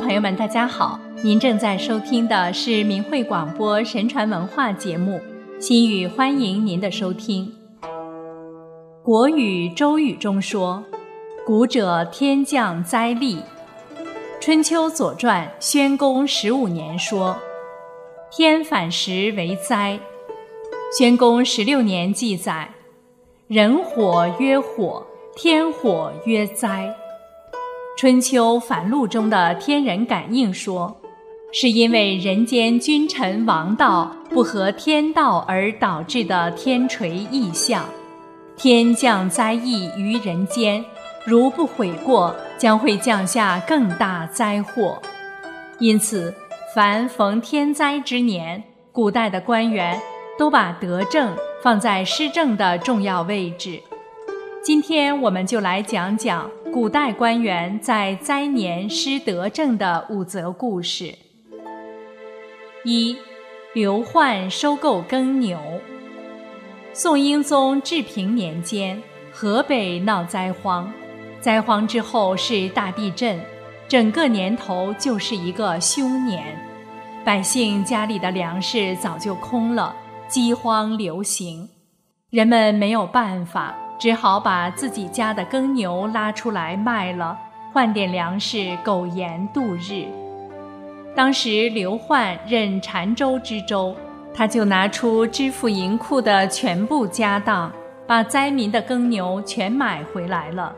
朋友们，大家好！您正在收听的是明慧广播神传文化节目《心语》，欢迎您的收听。国语《周语》中说：“古者天降灾厉。”《春秋左传》宣公十五年说：“天反时为灾。”《宣公十六年》记载：“人火曰火，天火曰灾。”《春秋繁露》中的天人感应说，是因为人间君臣王道不合天道而导致的天垂异象，天降灾异于人间，如不悔过，将会降下更大灾祸。因此，凡逢天灾之年，古代的官员都把德政放在施政的重要位置。今天我们就来讲讲古代官员在灾年施德政的五则故事。一，刘焕收购耕牛。宋英宗治平年间，河北闹灾荒，灾荒之后是大地震，整个年头就是一个凶年，百姓家里的粮食早就空了，饥荒流行，人们没有办法。只好把自己家的耕牛拉出来卖了，换点粮食苟延度日。当时刘焕任澶州知州，他就拿出支付银库的全部家当，把灾民的耕牛全买回来了。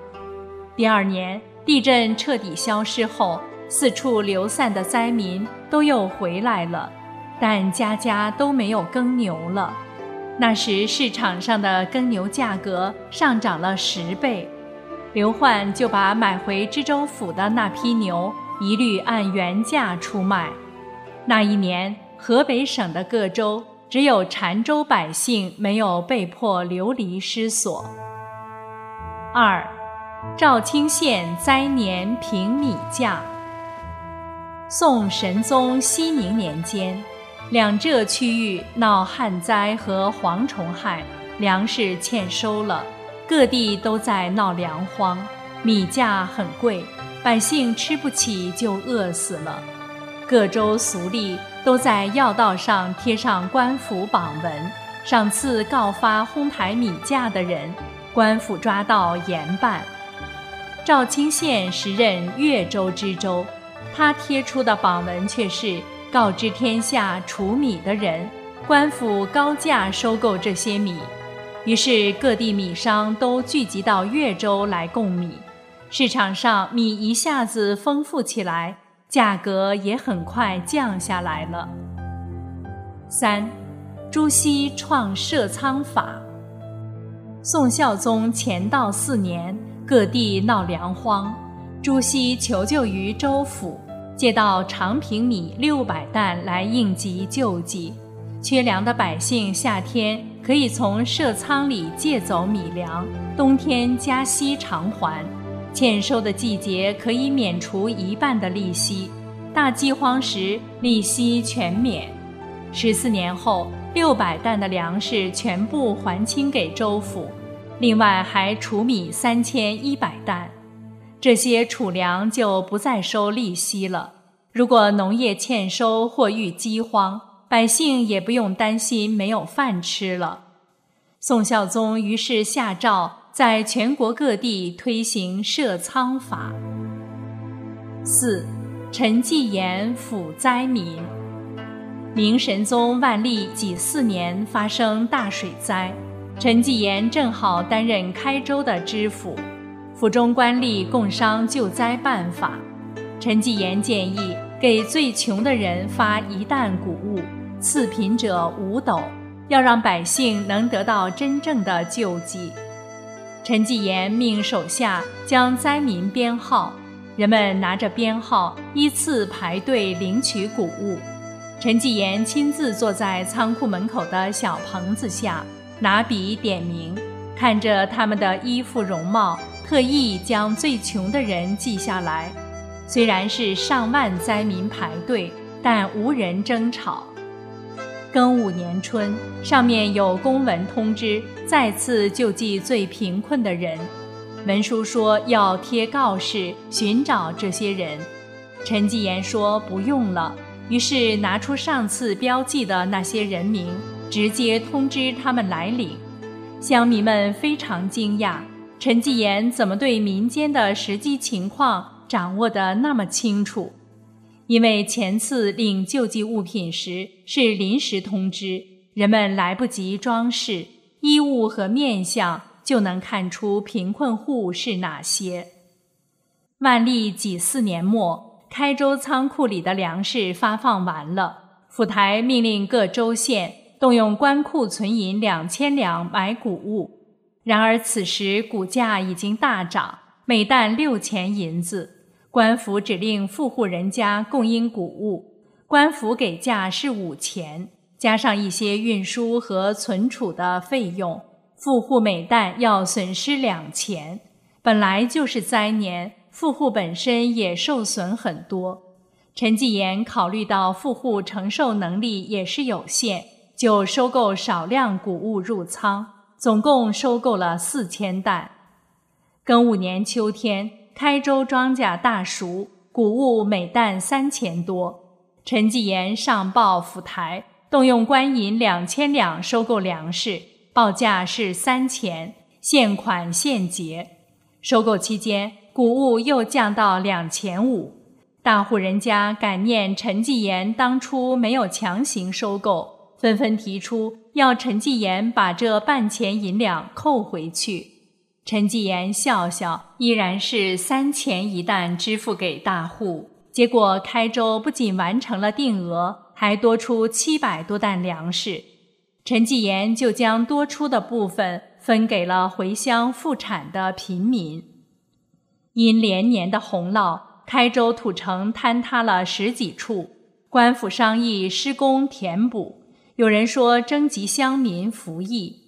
第二年地震彻底消失后，四处流散的灾民都又回来了，但家家都没有耕牛了。那时市场上的耕牛价格上涨了十倍，刘焕就把买回知州府的那批牛一律按原价出卖。那一年，河北省的各州只有澶州百姓没有被迫流离失所。二，赵清县灾年平米价。宋神宗熙宁年间。两浙区域闹旱灾和蝗虫害，粮食欠收了，各地都在闹粮荒，米价很贵，百姓吃不起就饿死了。各州俗吏都在要道上贴上官府榜文，赏赐告发哄抬米价的人，官府抓到严办。赵清县时任越州知州，他贴出的榜文却是。告知天下储米的人，官府高价收购这些米，于是各地米商都聚集到越州来供米，市场上米一下子丰富起来，价格也很快降下来了。三，朱熹创设仓法。宋孝宗乾道四年，各地闹粮荒，朱熹求救于州府。借到长平米六百担来应急救济，缺粮的百姓夏天可以从社仓里借走米粮，冬天加息偿还，欠收的季节可以免除一半的利息，大饥荒时利息全免。十四年后，六百担的粮食全部还清给州府，另外还储米三千一百担。这些储粮就不再收利息了。如果农业欠收或遇饥荒，百姓也不用担心没有饭吃了。宋孝宗于是下诏，在全国各地推行设仓法。四，陈继言抚灾民。明神宗万历己巳年发生大水灾，陈继言正好担任开州的知府。府中官吏共商救灾办法，陈继言建议给最穷的人发一担谷物，次贫者五斗，要让百姓能得到真正的救济。陈继言命手下将灾民编号，人们拿着编号依次排队领取谷物。陈继言亲自坐在仓库门口的小棚子下，拿笔点名，看着他们的衣服容貌。特意将最穷的人记下来，虽然是上万灾民排队，但无人争吵。庚午年春，上面有公文通知再次救济最贫困的人，文书说要贴告示寻找这些人。陈继言说不用了，于是拿出上次标记的那些人名，直接通知他们来领。乡民们非常惊讶，陈继言怎么对民间的实际情况掌握得那么清楚？因为前次领救济物品时是临时通知，人们来不及装饰衣物和面相，就能看出贫困户是哪些。万历己巳年末，开州仓库里的粮食发放完了，府台命令各州县动用官库存银两千两买谷物。然而此时谷价已经大涨，每担六钱银子。官府指令富户人家供应谷物，官府给价是五钱，加上一些运输和存储的费用，富户每担要损失两钱。本来就是灾年，富户本身也受损很多。陈继言考虑到富户承受能力也是有限，就收购少量谷物入仓，总共收购了四千担。庚午年秋天。开州庄稼大熟，谷物每担三千多。陈继炎上报府台，动用官银两千两收购粮食，报价是三钱，现款现结。收购期间，谷物又降到两钱五。大户人家感念陈继炎当初没有强行收购，纷纷提出要陈继言把这半钱银两扣回去。陈继言笑笑，依然是三钱一担支付给大户。结果开州不仅完成了定额，还多出七百多担粮食。陈继言就将多出的部分分给了回乡复产的贫民。因连年的洪涝，开州土城坍塌了十几处，官府商议施工填补。有人说征集乡民服役，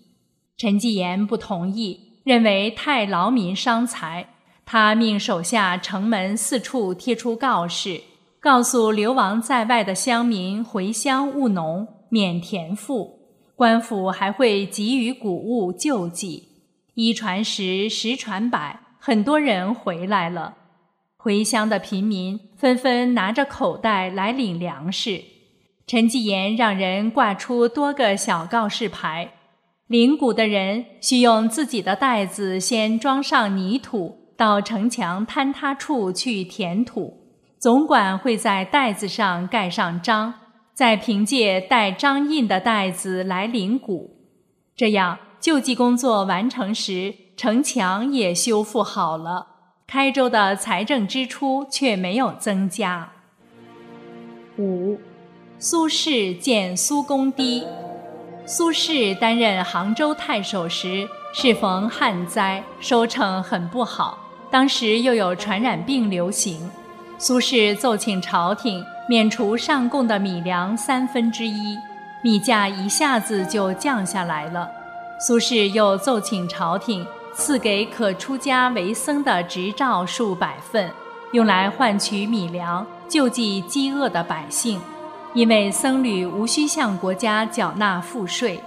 陈继言不同意。认为太劳民伤财，他命手下城门四处贴出告示，告诉流亡在外的乡民回乡务农，免田赋。官府还会给予谷物救济。一传十，十传百，很多人回来了。回乡的贫民纷纷拿着口袋来领粮食。陈继言让人挂出多个小告示牌。领谷的人需用自己的袋子先装上泥土，到城墙坍塌处去填土。总管会在袋子上盖上章，再凭借带章印的袋子来领谷。这样救济工作完成时，城墙也修复好了，开州的财政支出却没有增加。五，苏轼建苏公堤。苏轼担任杭州太守时，适逢旱灾，收成很不好。当时又有传染病流行，苏轼奏请朝廷免除上贡的米粮三分之一，米价一下子就降下来了。苏轼又奏请朝廷赐给可出家为僧的执照数百份，用来换取米粮，救济饥饿的百姓。因为僧侣无需向国家缴纳赋税。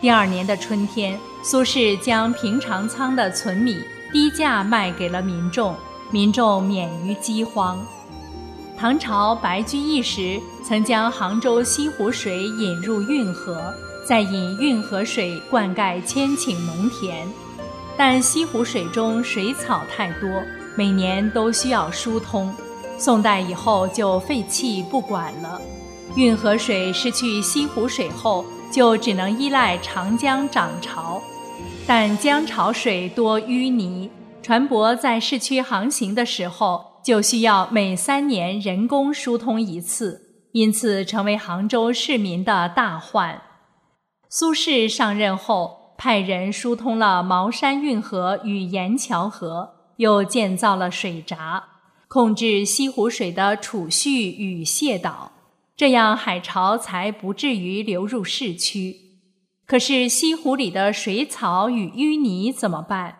第二年的春天，苏轼将平常仓的存米低价卖给了民众，民众免于饥荒。唐朝白居易时曾将杭州西湖水引入运河，再引运河水灌溉千顷农田，但西湖水中水草太多，每年都需要疏通。宋代以后就废弃不管了。运河水失去西湖水后，就只能依赖长江涨潮，但江潮水多淤泥，船舶在市区航行的时候，就需要每三年人工疏通一次，因此成为杭州市民的大患。苏轼上任后，派人疏通了茅山运河与盐桥河，又建造了水闸，控制西湖水的储蓄与泄导。这样海潮才不至于流入市区。可是西湖里的水草与淤泥怎么办？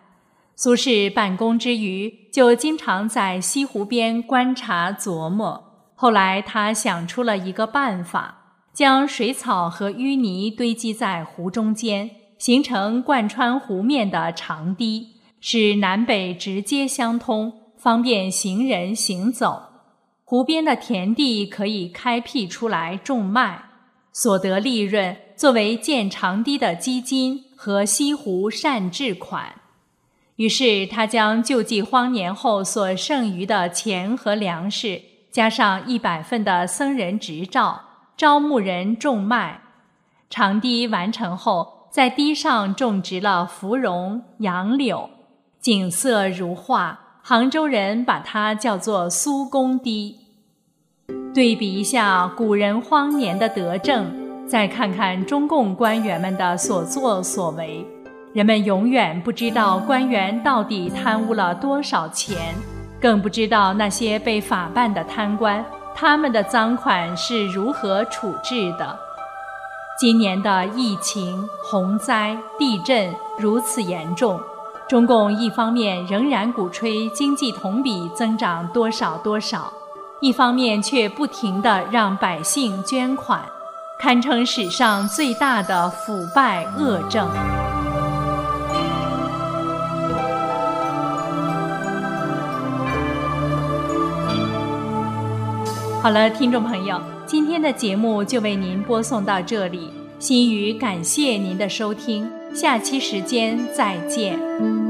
苏轼办公之余，就经常在西湖边观察琢磨。后来他想出了一个办法，将水草和淤泥堆积在湖中间，形成贯穿湖面的长堤，使南北直接相通，方便行人行走。湖边的田地可以开辟出来种麦，所得利润作为建长堤的基金和西湖善治款。于是他将救济荒年后所剩余的钱和粮食，加上一百份的僧人执照，招募人种麦。长堤完成后，在堤上种植了芙蓉、杨柳，景色如画。杭州人把它叫做苏公堤。对比一下古人荒年的德政，再看看中共官员们的所作所为。人们永远不知道官员到底贪污了多少钱，更不知道那些被法办的贪官，他们的赃款是如何处置的。今年的疫情、洪灾、地震如此严重，中共一方面仍然鼓吹经济同比增长多少多少，一方面却不停地让百姓捐款，堪称史上最大的腐败恶政。好了，听众朋友，今天的节目就为您播送到这里。心语感谢您的收听，下期时间再见。